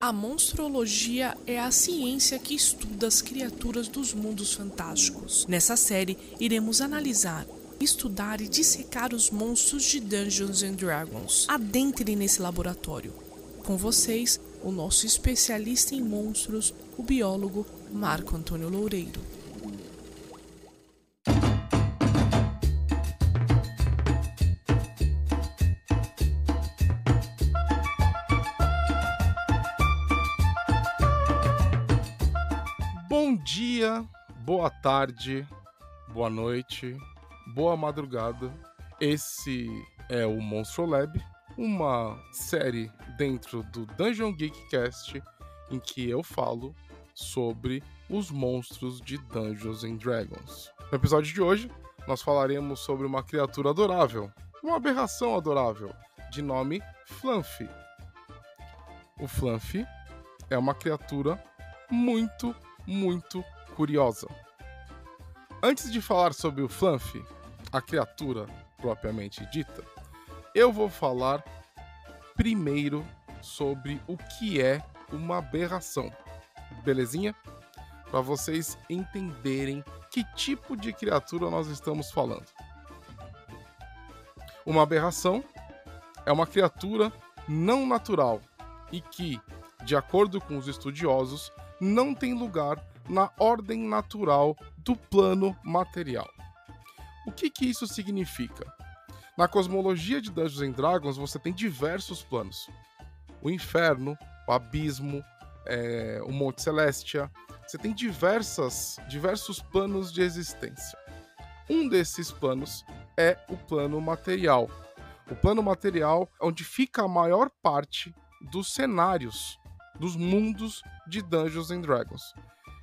A monstrologia é a ciência que estuda as criaturas dos mundos fantásticos. Nessa série, iremos analisar, estudar e dissecar os monstros de Dungeons and Dragons. Adentre nesse laboratório. Com vocês, o nosso especialista em monstros, o biólogo Marco Antônio Loureiro. Boa tarde, boa noite, boa madrugada. Esse é o Monstro Lab, uma série dentro do Dungeon Geek Cast em que eu falo sobre os monstros de Dungeons and Dragons. No episódio de hoje, nós falaremos sobre uma criatura adorável, uma aberração adorável, de nome Fluffy. O Fluffy é uma criatura muito, muito curiosa. Antes de falar sobre o Fluffy, a criatura propriamente dita, eu vou falar primeiro sobre o que é uma aberração. Belezinha? Para vocês entenderem que tipo de criatura nós estamos falando. Uma aberração é uma criatura não natural e que, de acordo com os estudiosos, não tem lugar na ordem natural do plano material. O que, que isso significa? Na cosmologia de Dungeons and Dragons, você tem diversos planos: o inferno, o abismo, é, o Monte Celestia. Você tem diversas, diversos planos de existência. Um desses planos é o plano material. O plano material é onde fica a maior parte dos cenários, dos mundos de Dungeons and Dragons.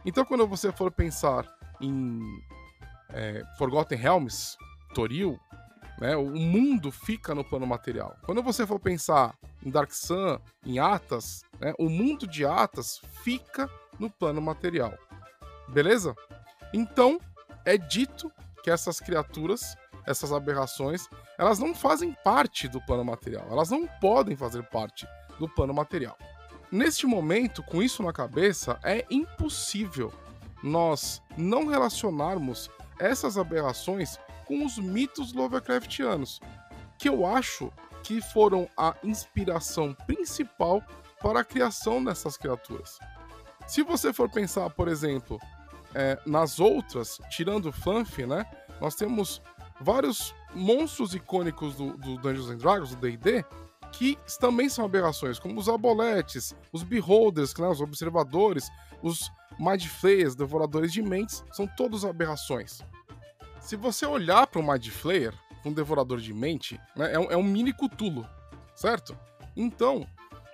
Então, quando você for pensar em é, Forgotten Realms, Toril, né, o mundo fica no plano material. Quando você for pensar em Dark Sun, em Atas, né, o mundo de Atas fica no plano material. Beleza? Então, é dito que essas criaturas, essas aberrações, elas não fazem parte do plano material. Elas não podem fazer parte do plano material. Neste momento, com isso na cabeça, é impossível nós não relacionarmos essas aberrações com os mitos Lovecraftianos, que eu acho que foram a inspiração principal para a criação dessas criaturas. Se você for pensar, por exemplo, é, nas outras, tirando o né? Nós temos vários monstros icônicos do, do Dungeons and Dragons, do D&D, que também são aberrações, como os aboletes, os beholders, né, os observadores, os mind flayers, devoradores de mentes, são todos aberrações. Se você olhar para um mind flayer, um devorador de mente, né, é, um, é um mini Cthulhu, certo? Então,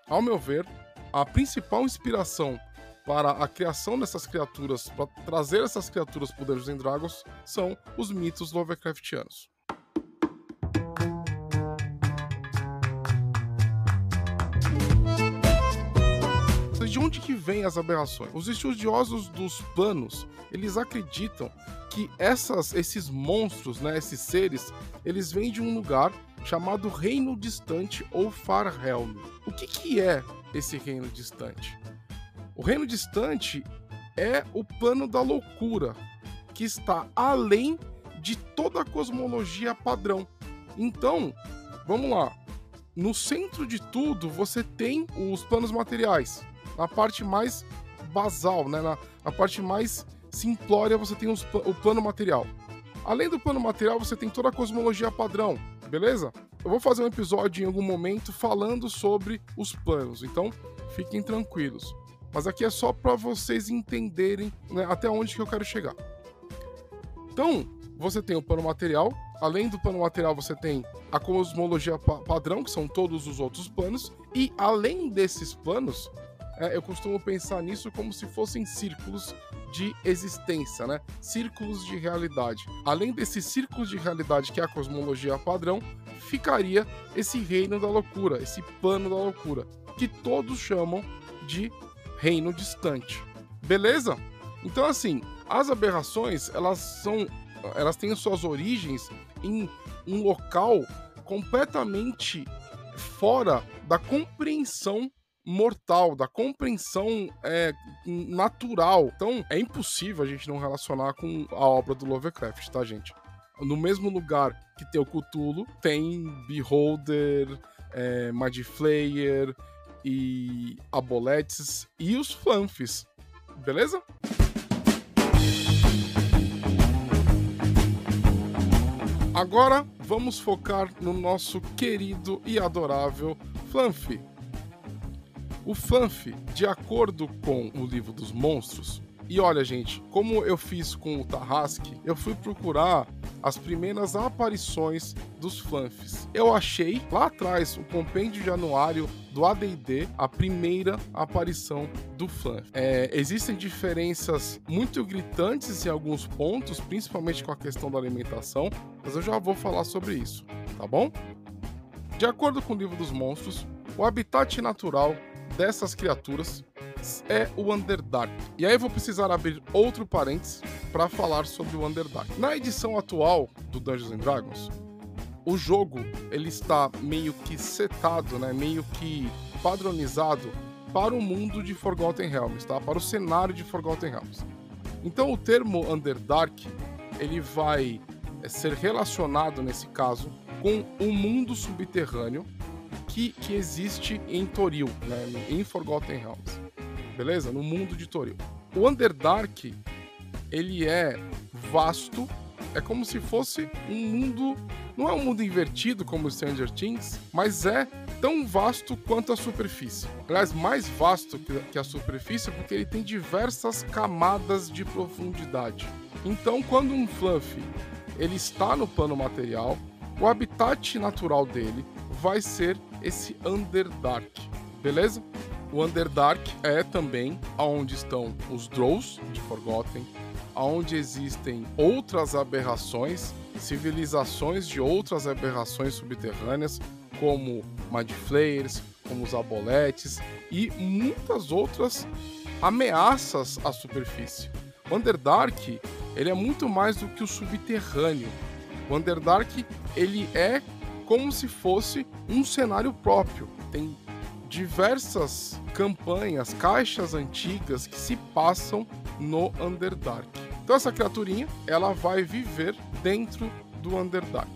ao meu ver, a principal inspiração para a criação dessas criaturas, para trazer essas criaturas para Dungeons Dragons, são os mitos Lovecraftianos. De onde que vêm as aberrações? Os estudiosos dos planos, eles acreditam que essas, esses monstros, né, esses seres, eles vêm de um lugar chamado Reino Distante ou Farhelm. O que, que é esse Reino Distante? O Reino Distante é o plano da loucura, que está além de toda a cosmologia padrão. Então, vamos lá. No centro de tudo, você tem os planos materiais, na parte mais basal, né? na, na parte mais simplória, você tem os, o plano material. Além do plano material, você tem toda a cosmologia padrão, beleza? Eu vou fazer um episódio em algum momento falando sobre os planos, então fiquem tranquilos. Mas aqui é só para vocês entenderem né, até onde que eu quero chegar. Então, você tem o plano material. Além do plano material, você tem a cosmologia pa padrão, que são todos os outros planos. E além desses planos, é, eu costumo pensar nisso como se fossem círculos de existência, né? Círculos de realidade. Além desses círculos de realidade que é a cosmologia padrão, ficaria esse reino da loucura, esse plano da loucura, que todos chamam de reino distante. Beleza? Então assim, as aberrações, elas são elas têm suas origens em um local completamente fora da compreensão mortal, da compreensão é, natural. Então, é impossível a gente não relacionar com a obra do Lovecraft, tá, gente? No mesmo lugar que tem o Cthulhu, tem Beholder, é, Mad Flayer e Aboletes e os Flanfs, beleza? Agora vamos focar no nosso querido e adorável Flanf. O Flanf, de acordo com o livro dos monstros, e olha, gente, como eu fiz com o Tarrasque, eu fui procurar as primeiras aparições dos Flanfs. Eu achei lá atrás o compêndio de anuário do AD&D a primeira aparição do Flanf. É, existem diferenças muito gritantes em alguns pontos, principalmente com a questão da alimentação, mas eu já vou falar sobre isso, tá bom? De acordo com o livro dos monstros, o habitat natural dessas criaturas é o Underdark. E aí eu vou precisar abrir outro parênteses para falar sobre o Underdark. Na edição atual do Dungeons and Dragons, o jogo ele está meio que setado, né, meio que padronizado para o mundo de Forgotten Realms, tá? Para o cenário de Forgotten Realms. Então o termo Underdark ele vai é, ser relacionado nesse caso com o mundo subterrâneo que, que existe em Toril, né, em Forgotten Realms beleza? No mundo de Toril. O Underdark, ele é vasto, é como se fosse um mundo, não é um mundo invertido como Stranger Things, mas é tão vasto quanto a superfície. Aliás, mais vasto que a superfície porque ele tem diversas camadas de profundidade. Então, quando um fluff ele está no plano material, o habitat natural dele vai ser esse Underdark, beleza? O Underdark é também aonde estão os Drows de Forgotten, aonde existem outras aberrações, civilizações de outras aberrações subterrâneas, como Mad Flayers, como os Aboletes e muitas outras ameaças à superfície. O Underdark ele é muito mais do que o subterrâneo. O Underdark ele é como se fosse um cenário próprio. Tem diversas campanhas, caixas antigas que se passam no Underdark. Então essa criaturinha, ela vai viver dentro do Underdark.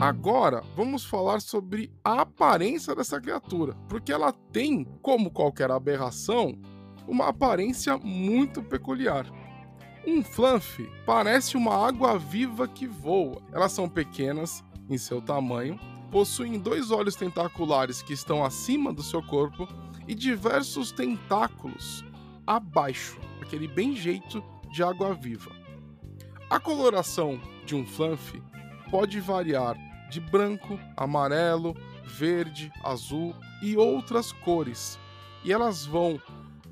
Agora, vamos falar sobre a aparência dessa criatura, porque ela tem, como qualquer aberração, uma aparência muito peculiar. Um flanf parece uma água-viva que voa. Elas são pequenas em seu tamanho, possuem dois olhos tentaculares que estão acima do seu corpo e diversos tentáculos abaixo, aquele bem jeito de água-viva. A coloração de um flanf pode variar de branco, amarelo, verde, azul e outras cores, e elas vão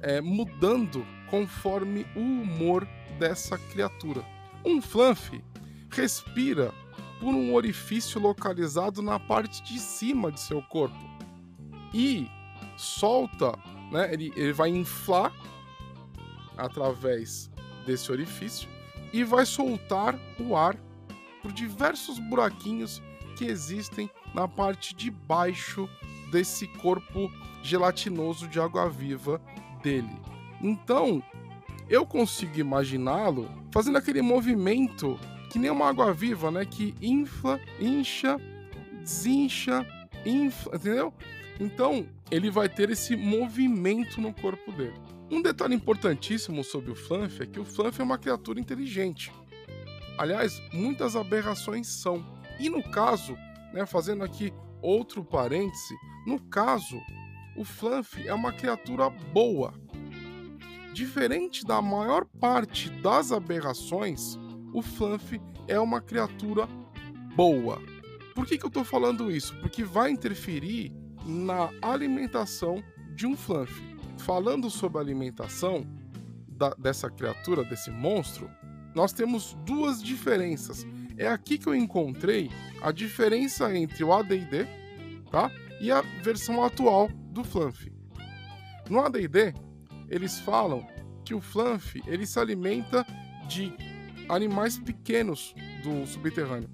é, mudando conforme o humor dessa criatura. Um flanf respira por um orifício localizado na parte de cima de seu corpo e solta, né? Ele, ele vai inflar através desse orifício e vai soltar o ar por diversos buraquinhos que existem na parte de baixo desse corpo gelatinoso de água viva dele. Então, eu consigo imaginá-lo fazendo aquele movimento que nem uma água viva, né? Que infla, incha, desincha, infla, entendeu? Então, ele vai ter esse movimento no corpo dele. Um detalhe importantíssimo sobre o Flanf é que o Flanf é uma criatura inteligente. Aliás, muitas aberrações são. E no caso, né, fazendo aqui outro parêntese, no caso, o Flanf é uma criatura boa. Diferente da maior parte das aberrações, o Flanf é uma criatura boa. Por que, que eu estou falando isso? Porque vai interferir na alimentação de um Flanf. Falando sobre a alimentação da, dessa criatura, desse monstro, nós temos duas diferenças. É aqui que eu encontrei a diferença entre o AD&D tá? e a versão atual do Flanf. No AD&D, eles falam que o flanf ele se alimenta de animais pequenos do subterrâneo.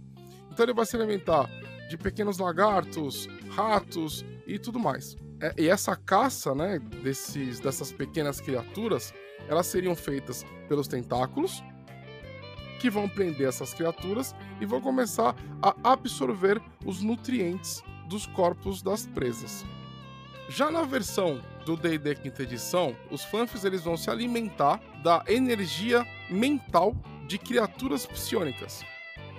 Então ele vai se alimentar de pequenos lagartos, ratos e tudo mais. É, e essa caça, né, desses, dessas pequenas criaturas, elas seriam feitas pelos tentáculos, que vão prender essas criaturas e vão começar a absorver os nutrientes dos corpos das presas. Já na versão do D&D quinta edição, os Flanfs eles vão se alimentar da energia mental de criaturas psionicas.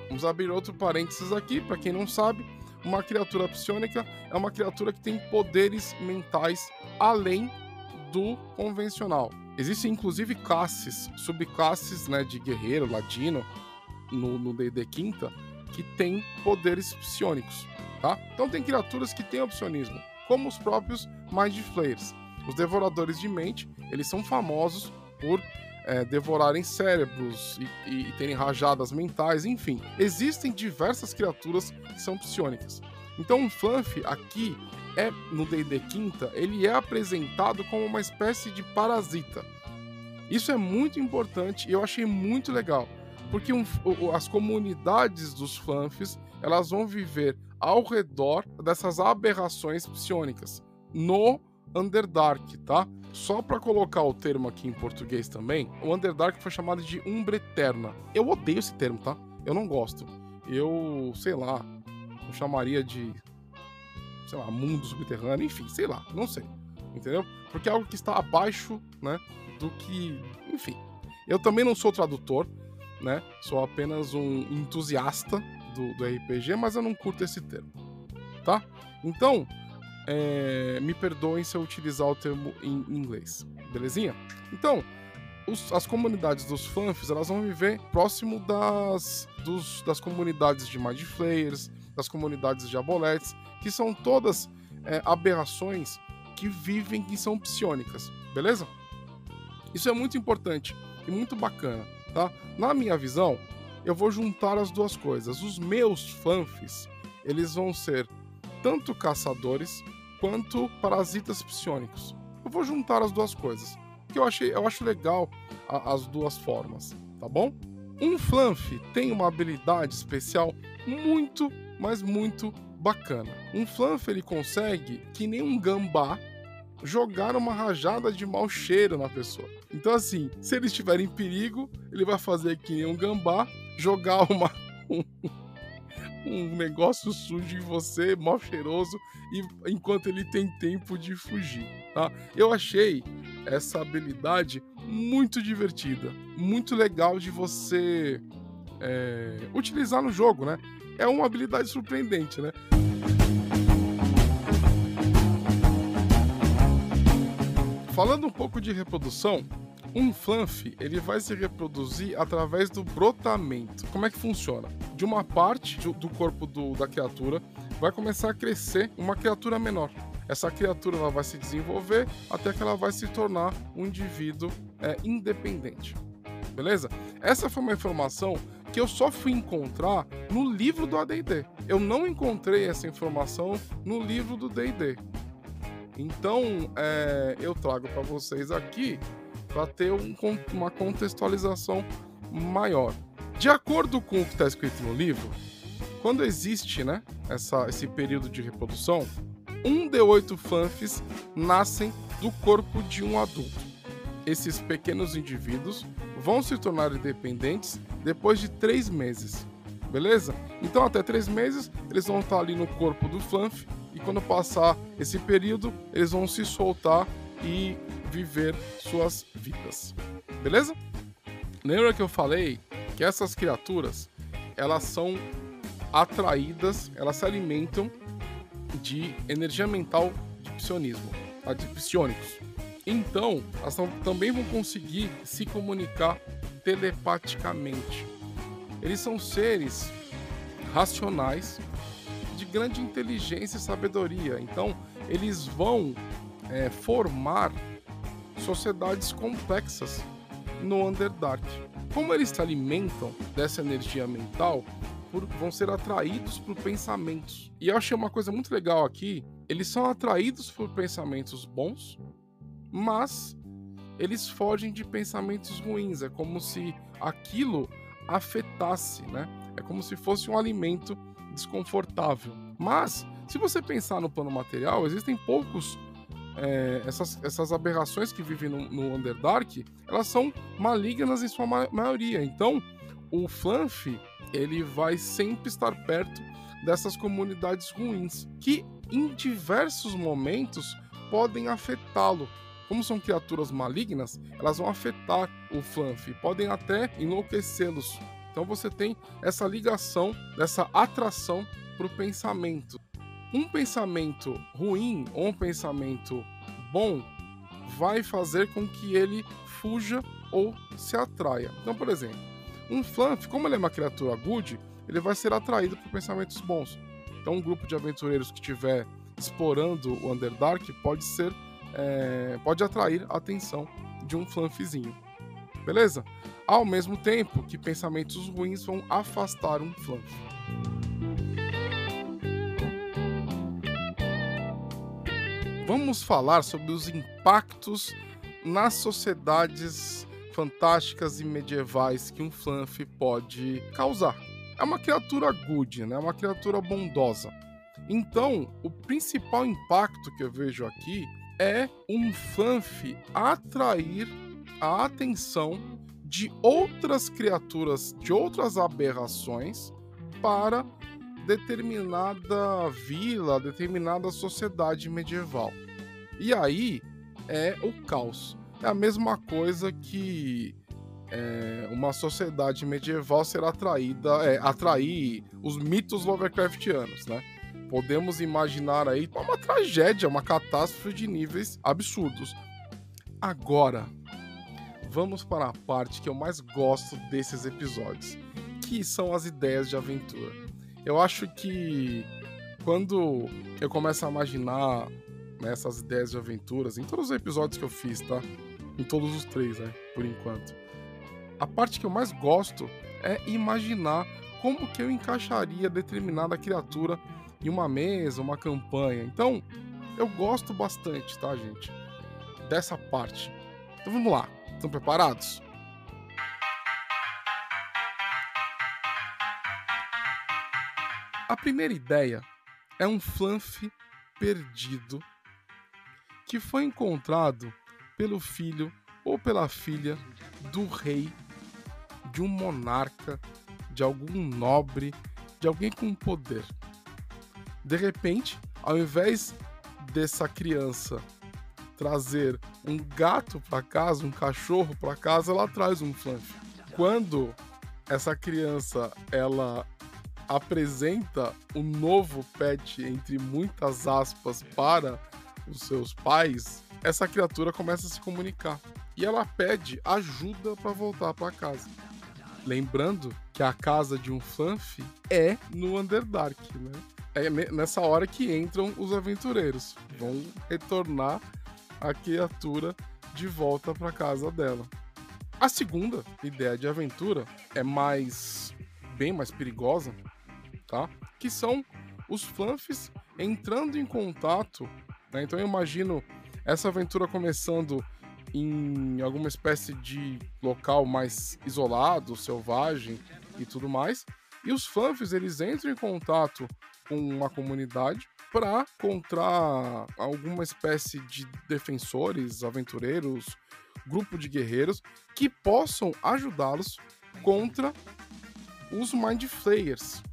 Vamos abrir outro parênteses aqui, para quem não sabe, uma criatura psionica é uma criatura que tem poderes mentais além do convencional. Existem inclusive classes, subclasses né, de guerreiro, ladino, no D&D quinta, que tem poderes psionicos, tá? Então tem criaturas que têm opcionismo, como os próprios Mind Flayers. Os devoradores de mente, eles são famosos por é, devorarem cérebros e, e, e, terem rajadas mentais, enfim. Existem diversas criaturas que são psionicas. Então o Fluff aqui é no D&D quinta, ele é apresentado como uma espécie de parasita. Isso é muito importante e eu achei muito legal, porque um, as comunidades dos Flanfs, elas vão viver ao redor dessas aberrações psionicas no Underdark, tá? Só para colocar o termo aqui em português também, o Underdark foi chamado de Umbra Eterna. Eu odeio esse termo, tá? Eu não gosto. Eu, sei lá, eu chamaria de sei lá, mundo subterrâneo, enfim, sei lá, não sei. Entendeu? Porque é algo que está abaixo, né, do que, enfim. Eu também não sou tradutor, né? Sou apenas um entusiasta do, do RPG, mas eu não curto esse termo, tá? Então, é, me perdoem se eu utilizar o termo em inglês, belezinha? Então, os, as comunidades dos fanfs, elas vão viver próximo das, dos, das comunidades de Mind Flayers, das comunidades de Aboletes, que são todas é, aberrações que vivem e são psionicas, beleza? Isso é muito importante e muito bacana, tá? Na minha visão, eu vou juntar as duas coisas. Os meus fanfs, eles vão ser tanto caçadores quanto parasitas psionicos. Eu vou juntar as duas coisas, que eu achei, eu acho legal a, as duas formas, tá bom? Um flanf tem uma habilidade especial muito, mas muito bacana. Um flanf ele consegue, que nem um gambá, jogar uma rajada de mau cheiro na pessoa. Então, assim, se ele estiver em perigo, ele vai fazer que nem um gambá, jogar uma. Um, um negócio sujo em você, mal cheiroso, e enquanto ele tem tempo de fugir, tá? Eu achei essa habilidade muito divertida, muito legal de você é, utilizar no jogo, né? É uma habilidade surpreendente, né? Falando um pouco de reprodução, um flanf ele vai se reproduzir através do brotamento. Como é que funciona? De uma parte do corpo do, da criatura vai começar a crescer uma criatura menor. Essa criatura ela vai se desenvolver até que ela vai se tornar um indivíduo é, independente. Beleza? Essa foi uma informação que eu só fui encontrar no livro do AD&D. Eu não encontrei essa informação no livro do D&D. Então, é, eu trago para vocês aqui para ter um, uma contextualização maior. De acordo com o que está escrito no livro, quando existe né, essa, esse período de reprodução, um de oito fanfs nascem do corpo de um adulto. Esses pequenos indivíduos vão se tornar independentes depois de três meses, beleza? Então, até três meses, eles vão estar ali no corpo do flanf e quando passar esse período, eles vão se soltar e viver suas vidas. Beleza? Lembra que eu falei que essas criaturas, elas são atraídas, elas se alimentam de energia mental de psionismo, tá? de psionicos. Então, elas também vão conseguir se comunicar telepaticamente. Eles são seres racionais de grande inteligência e sabedoria. Então, eles vão é, formar sociedades complexas no Underdark. Como eles se alimentam dessa energia mental, vão ser atraídos por pensamentos. E eu achei uma coisa muito legal aqui: eles são atraídos por pensamentos bons, mas eles fogem de pensamentos ruins. É como se aquilo afetasse, né? É como se fosse um alimento desconfortável. Mas, se você pensar no plano material, existem poucos. É, essas, essas aberrações que vivem no, no Underdark, elas são malignas em sua ma maioria. Então, o Flanf, ele vai sempre estar perto dessas comunidades ruins, que em diversos momentos podem afetá-lo. Como são criaturas malignas, elas vão afetar o Flanf, podem até enlouquecê-los. Então você tem essa ligação, essa atração para o pensamento. Um pensamento ruim ou um pensamento bom vai fazer com que ele fuja ou se atraia. Então, por exemplo, um Flanf, como ele é uma criatura good, ele vai ser atraído por pensamentos bons. Então, um grupo de aventureiros que estiver explorando o Underdark pode ser é, pode atrair a atenção de um flanfizinho. Beleza? Ao mesmo tempo que pensamentos ruins vão afastar um flanf. Vamos falar sobre os impactos nas sociedades fantásticas e medievais que um flanf pode causar. É uma criatura good, né? É uma criatura bondosa. Então, o principal impacto que eu vejo aqui é um fanf atrair a atenção de outras criaturas, de outras aberrações para determinada vila, determinada sociedade medieval. E aí é o caos. É a mesma coisa que é, uma sociedade medieval ser atraída, é, atrair os mitos Lovecraftianos, né? podemos imaginar aí uma tragédia, uma catástrofe de níveis absurdos. Agora, vamos para a parte que eu mais gosto desses episódios, que são as ideias de aventura. Eu acho que quando eu começo a imaginar né, essas ideias de aventuras, em todos os episódios que eu fiz, tá? Em todos os três, né? Por enquanto. A parte que eu mais gosto é imaginar como que eu encaixaria determinada criatura em uma mesa, uma campanha. Então, eu gosto bastante, tá, gente? Dessa parte. Então vamos lá. Estão preparados? A primeira ideia é um flanf perdido que foi encontrado pelo filho ou pela filha do rei, de um monarca, de algum nobre, de alguém com poder. De repente, ao invés dessa criança trazer um gato para casa, um cachorro para casa, ela traz um flanf. Quando essa criança ela apresenta um novo pet entre muitas aspas para os seus pais, essa criatura começa a se comunicar e ela pede ajuda para voltar para casa. Lembrando que a casa de um flanf é no Underdark, né? é nessa hora que entram os aventureiros. Vão retornar a criatura de volta para casa dela. A segunda ideia de aventura é mais bem mais perigosa, tá? Que são os flanfs entrando em contato. Né? Então eu imagino essa aventura começando em alguma espécie de local mais isolado, selvagem e tudo mais. E os flanfs eles entram em contato com uma comunidade para encontrar alguma espécie de defensores, aventureiros, grupo de guerreiros que possam ajudá-los contra os Mind Flayers,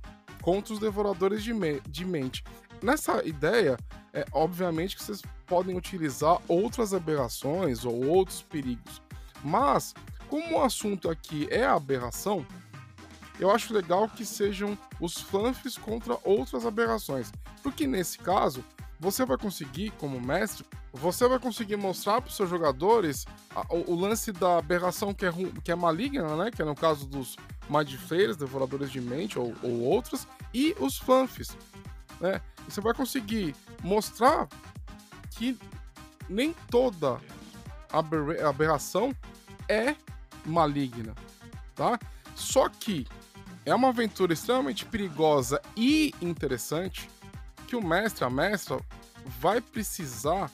contra os Devoradores de, me de Mente. Nessa ideia, é obviamente que vocês podem utilizar outras aberrações ou outros perigos, mas como o assunto aqui é aberração, eu acho legal que sejam os flanfs contra outras aberrações. Porque nesse caso, você vai conseguir, como mestre, você vai conseguir mostrar para os seus jogadores a, o, o, lance da aberração que é, que é maligna, né? Que é no caso dos Mind Flayers, Devoradores de Mente ou, ou outros, e os flanfs, né? Você vai conseguir mostrar que nem toda aber aberração é maligna, tá? Só que é uma aventura extremamente perigosa e interessante que o mestre, a mestra, vai precisar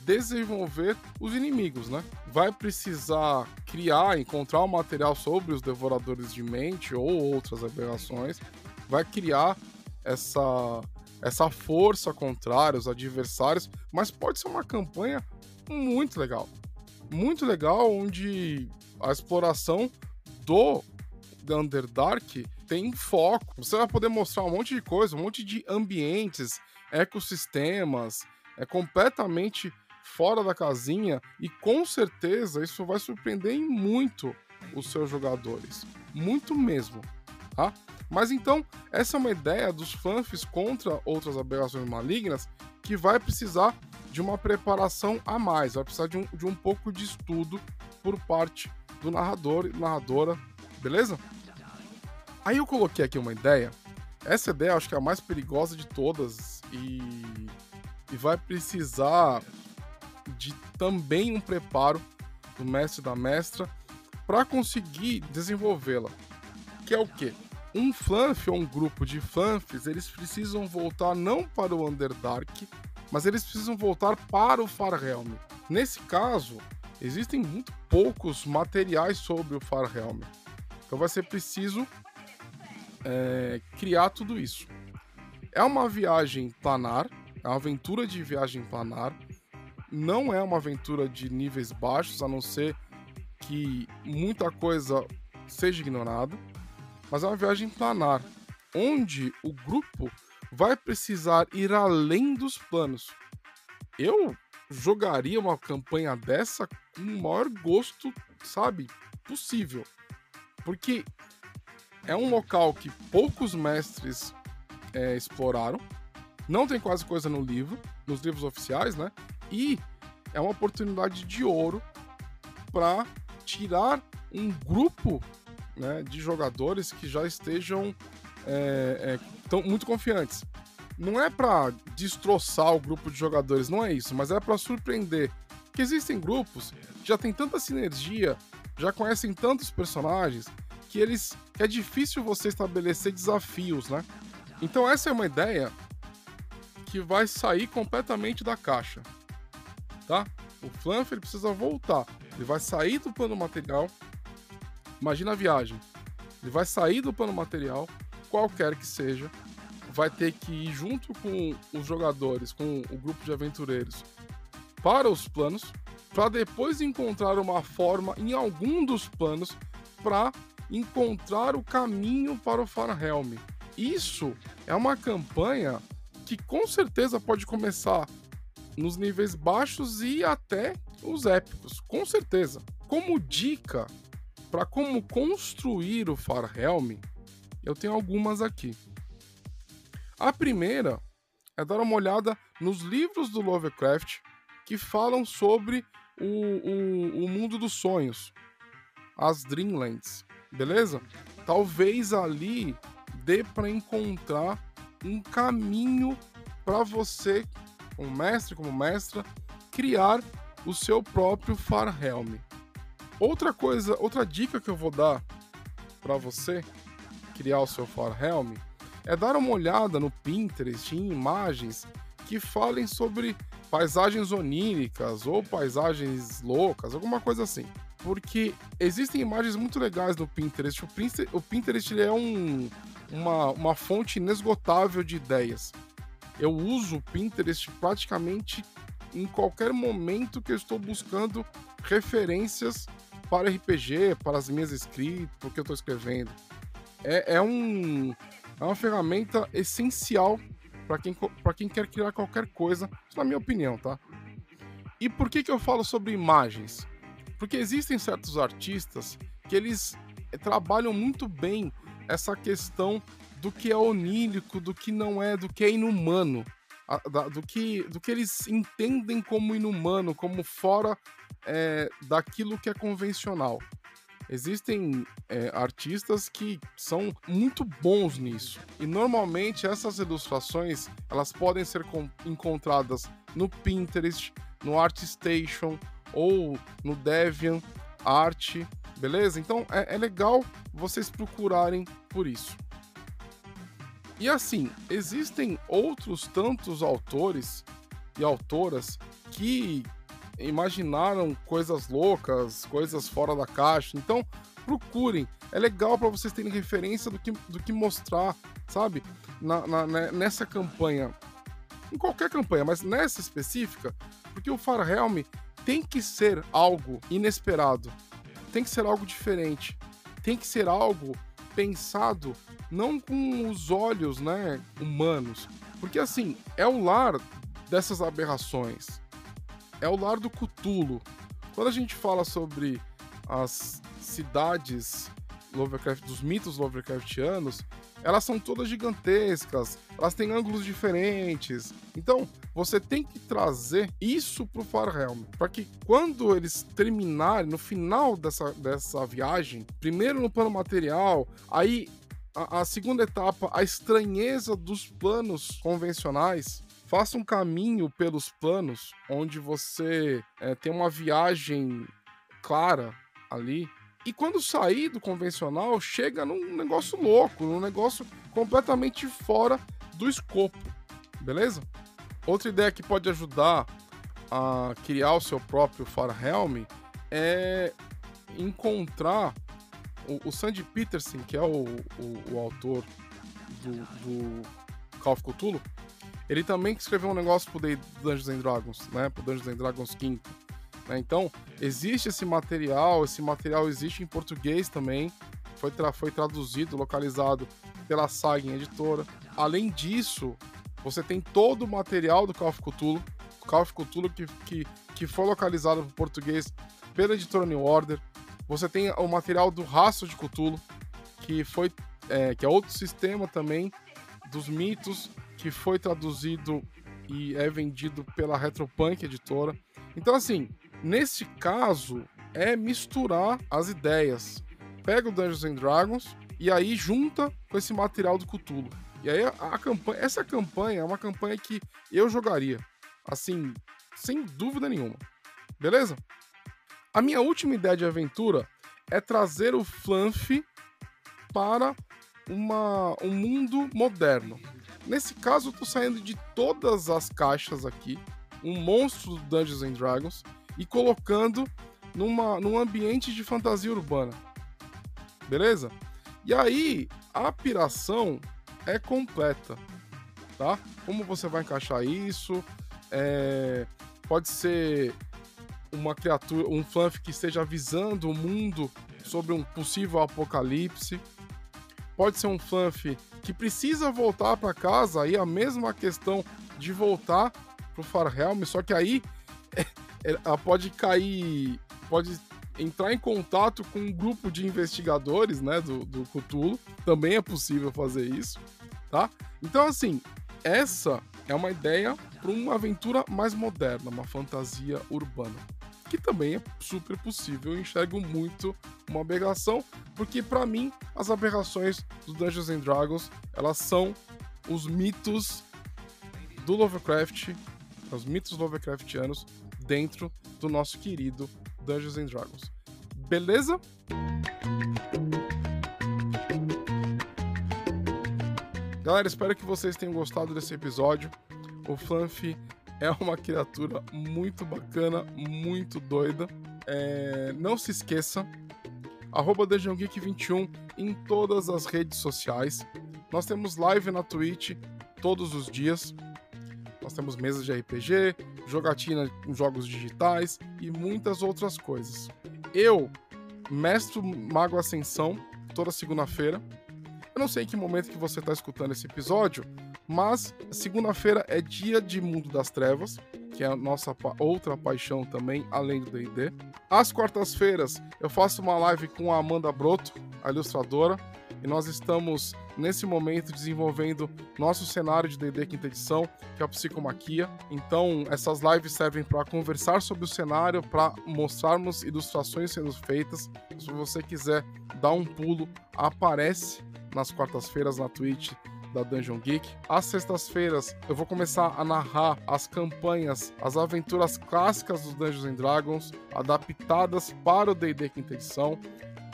desenvolver os inimigos, né? Vai precisar criar, encontrar um material sobre os devoradores de mente ou outras aberrações, vai criar essa essa força contra os adversários, mas pode ser uma campanha muito legal. Muito legal, onde a exploração do Underdark tem foco. Você vai poder mostrar um monte de coisa, um monte de ambientes, ecossistemas, é completamente fora da casinha e com certeza isso vai surpreender muito os seus jogadores. Muito mesmo, tá? Mas então, essa é uma ideia dos fanfs contra outras aberrações malignas que vai precisar de uma preparação a mais, vai precisar de um, de um pouco de estudo por parte do narrador e narradora, beleza? Aí eu coloquei aqui uma ideia. Essa ideia acho que é a mais perigosa de todas e, e vai precisar de também um preparo do mestre e da mestra para conseguir desenvolvê-la. Que é o quê? Um flanf ou um grupo de flanfs, eles precisam voltar não para o Underdark, mas eles precisam voltar para o Farhelm. Nesse caso, existem muito poucos materiais sobre o Farhelm. Então vai ser preciso é, criar tudo isso. É uma viagem planar, é uma aventura de viagem planar. Não é uma aventura de níveis baixos, a não ser que muita coisa seja ignorada mas é uma viagem planar, onde o grupo vai precisar ir além dos planos. Eu jogaria uma campanha dessa com o maior gosto, sabe, possível. Porque é um local que poucos mestres é, exploraram, não tem quase coisa no livro, nos livros oficiais, né? E é uma oportunidade de ouro para tirar um grupo né, de jogadores que já estejam é, é, tão, muito confiantes. Não é para destroçar o grupo de jogadores, não é isso, mas é para surpreender. Que existem grupos que já tem tanta sinergia, já conhecem tantos personagens, que eles que é difícil você estabelecer desafios, né? Então essa é uma ideia que vai sair completamente da caixa, tá? O Flanf ele precisa voltar, ele vai sair do plano material Imagina a viagem. Ele vai sair do plano material, qualquer que seja, vai ter que ir junto com os jogadores, com o grupo de aventureiros, para os planos, para depois encontrar uma forma em algum dos planos para encontrar o caminho para o Farhelm. Isso é uma campanha que com certeza pode começar nos níveis baixos e até os épicos, com certeza. Como dica, para como construir o Farhelm, eu tenho algumas aqui. A primeira é dar uma olhada nos livros do Lovecraft que falam sobre o, o, o mundo dos sonhos, as Dreamlands, beleza? Talvez ali dê para encontrar um caminho para você, como mestre, como mestra, criar o seu próprio Farhelm. Outra coisa, outra dica que eu vou dar para você criar o seu Farhelm é dar uma olhada no Pinterest em imagens que falem sobre paisagens oníricas ou paisagens loucas, alguma coisa assim. Porque existem imagens muito legais no Pinterest. O Pinterest, o Pinterest é um, uma, uma fonte inesgotável de ideias. Eu uso o Pinterest praticamente em qualquer momento que eu estou buscando referências para RPG, para as minhas escritas, porque eu estou escrevendo. É, é, um, é uma ferramenta essencial para quem, quem quer criar qualquer coisa, na minha opinião, tá? E por que, que eu falo sobre imagens? Porque existem certos artistas que eles eh, trabalham muito bem essa questão do que é onírico, do que não é, do que é inumano, do que, do que eles entendem como inumano, como fora é, daquilo que é convencional. Existem é, artistas que são muito bons nisso. E normalmente essas ilustrações elas podem ser encontradas no Pinterest, no ArtStation ou no Deviant Art, beleza? Então é, é legal vocês procurarem por isso. E assim, existem outros tantos autores e autoras que imaginaram coisas loucas, coisas fora da caixa. Então, procurem. É legal para vocês terem referência do que, do que mostrar sabe? Na, na, né, nessa campanha, em qualquer campanha, mas nessa específica, porque o Far Helm tem que ser algo inesperado, tem que ser algo diferente, tem que ser algo pensado não com os olhos, né, humanos, porque assim, é o lar dessas aberrações. É o lar do Cthulhu. Quando a gente fala sobre as cidades Lovecraft, dos mitos Lovecraftianos, elas são todas gigantescas, elas têm ângulos diferentes. Então, você tem que trazer isso pro Farhelm, para que quando eles terminarem, no final dessa, dessa viagem, primeiro no plano material, aí a, a segunda etapa, a estranheza dos planos convencionais, faça um caminho pelos planos onde você é, tem uma viagem clara ali. E quando sair do convencional, chega num negócio louco, num negócio completamente fora do escopo, beleza? Outra ideia que pode ajudar a criar o seu próprio Farhelm é encontrar o, o Sandy Peterson, que é o, o, o autor do, do, Call of Cthulhu, ele também escreveu um negócio pro Dungeons and Dragons, né? Pro Dungeons and Dragons 5. Né? Então, existe esse material, esse material existe em português também, foi, tra foi traduzido, localizado pela Sagan Editora. Além disso, você tem todo o material do Call of Cthulhu, Call of Cthulhu que, que, que foi localizado para português pela editora New Order. Você tem o material do Rastro de Cthulhu, que foi é, que é outro sistema também dos mitos que foi traduzido e é vendido pela Retropunk editora. Então assim, nesse caso é misturar as ideias. Pega o Dungeons and Dragons e aí junta com esse material do Cthulhu. E aí a, a campanha, essa campanha é uma campanha que eu jogaria, assim, sem dúvida nenhuma. Beleza? A minha última ideia de aventura é trazer o Fluff para uma, um mundo moderno. Nesse caso, eu tô saindo de todas as caixas aqui, um monstro do Dungeons and Dragons, e colocando numa, num ambiente de fantasia urbana. Beleza? E aí, a piração é completa, tá? Como você vai encaixar isso? É... Pode ser uma criatura, um fluff que esteja avisando o mundo sobre um possível apocalipse. Pode ser um fluff que precisa voltar para casa, aí a mesma questão de voltar pro Farhelm, só que aí é, é, pode cair, pode entrar em contato com um grupo de investigadores, né, do, do Cthulhu, também é possível fazer isso, tá? Então, assim, essa é uma ideia para uma aventura mais moderna, uma fantasia urbana que também é super possível. Eu enxergo muito uma aberração, porque para mim as aberrações do Dungeons and Dragons elas são os mitos do Lovecraft, os mitos Lovecraftianos dentro do nosso querido Dungeons and Dragons. Beleza? Galera, espero que vocês tenham gostado desse episódio. O Fluffy é uma criatura muito bacana, muito doida. É, não se esqueça, arroba 21 em todas as redes sociais. Nós temos live na Twitch todos os dias. Nós temos mesas de RPG, jogatina com jogos digitais e muitas outras coisas. Eu, mestre Mago Ascensão, toda segunda-feira. Eu não sei em que momento que você está escutando esse episódio, mas segunda-feira é dia de Mundo das Trevas, que é a nossa outra paixão também, além do D&D. Às quartas-feiras eu faço uma live com a Amanda Broto, a ilustradora, e nós estamos nesse momento desenvolvendo nosso cenário de D&D quinta edição, que é a Psicomaquia. Então, essas lives servem para conversar sobre o cenário, para mostrarmos ilustrações sendo feitas. Se você quiser dar um pulo, aparece nas quartas-feiras na Twitch da Dungeon Geek. Às sextas-feiras eu vou começar a narrar as campanhas, as aventuras clássicas dos Dungeons and Dragons, adaptadas para o D&D quinta edição.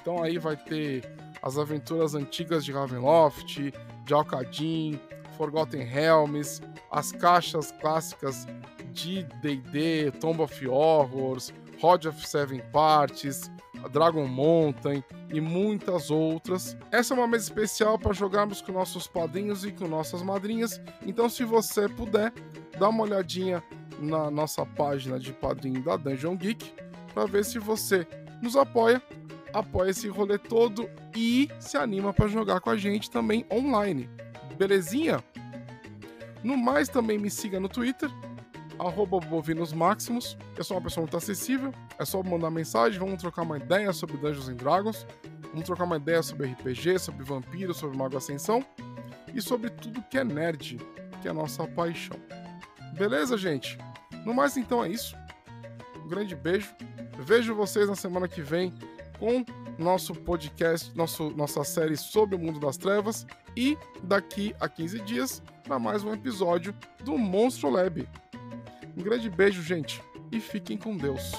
Então aí vai ter as aventuras antigas de Ravenloft, de Alcadim, Forgotten Realms, as caixas clássicas de D&D, Tomb of Horrors, Rod of Seven Parties, Dragon Mountain e muitas outras. Essa é uma mesa especial para jogarmos com nossos padrinhos e com nossas madrinhas. Então, se você puder, dá uma olhadinha na nossa página de padrinho da Dungeon Geek para ver se você nos apoia, apoia esse rolê todo e se anima para jogar com a gente também online. Belezinha? No mais, também me siga no Twitter, arroba. Eu sou uma pessoa muito acessível, é só mandar mensagem, vamos trocar uma ideia sobre Dungeons and Dragons, vamos trocar uma ideia sobre RPG, sobre vampiro, sobre Mago Ascensão e sobre tudo que é nerd, que é a nossa paixão. Beleza, gente? No mais, então é isso. Um grande beijo. Vejo vocês na semana que vem com nosso podcast, nosso, nossa série sobre o mundo das trevas e daqui a 15 dias para mais um episódio do Monstro Lab. Um grande beijo, gente, e fiquem com Deus.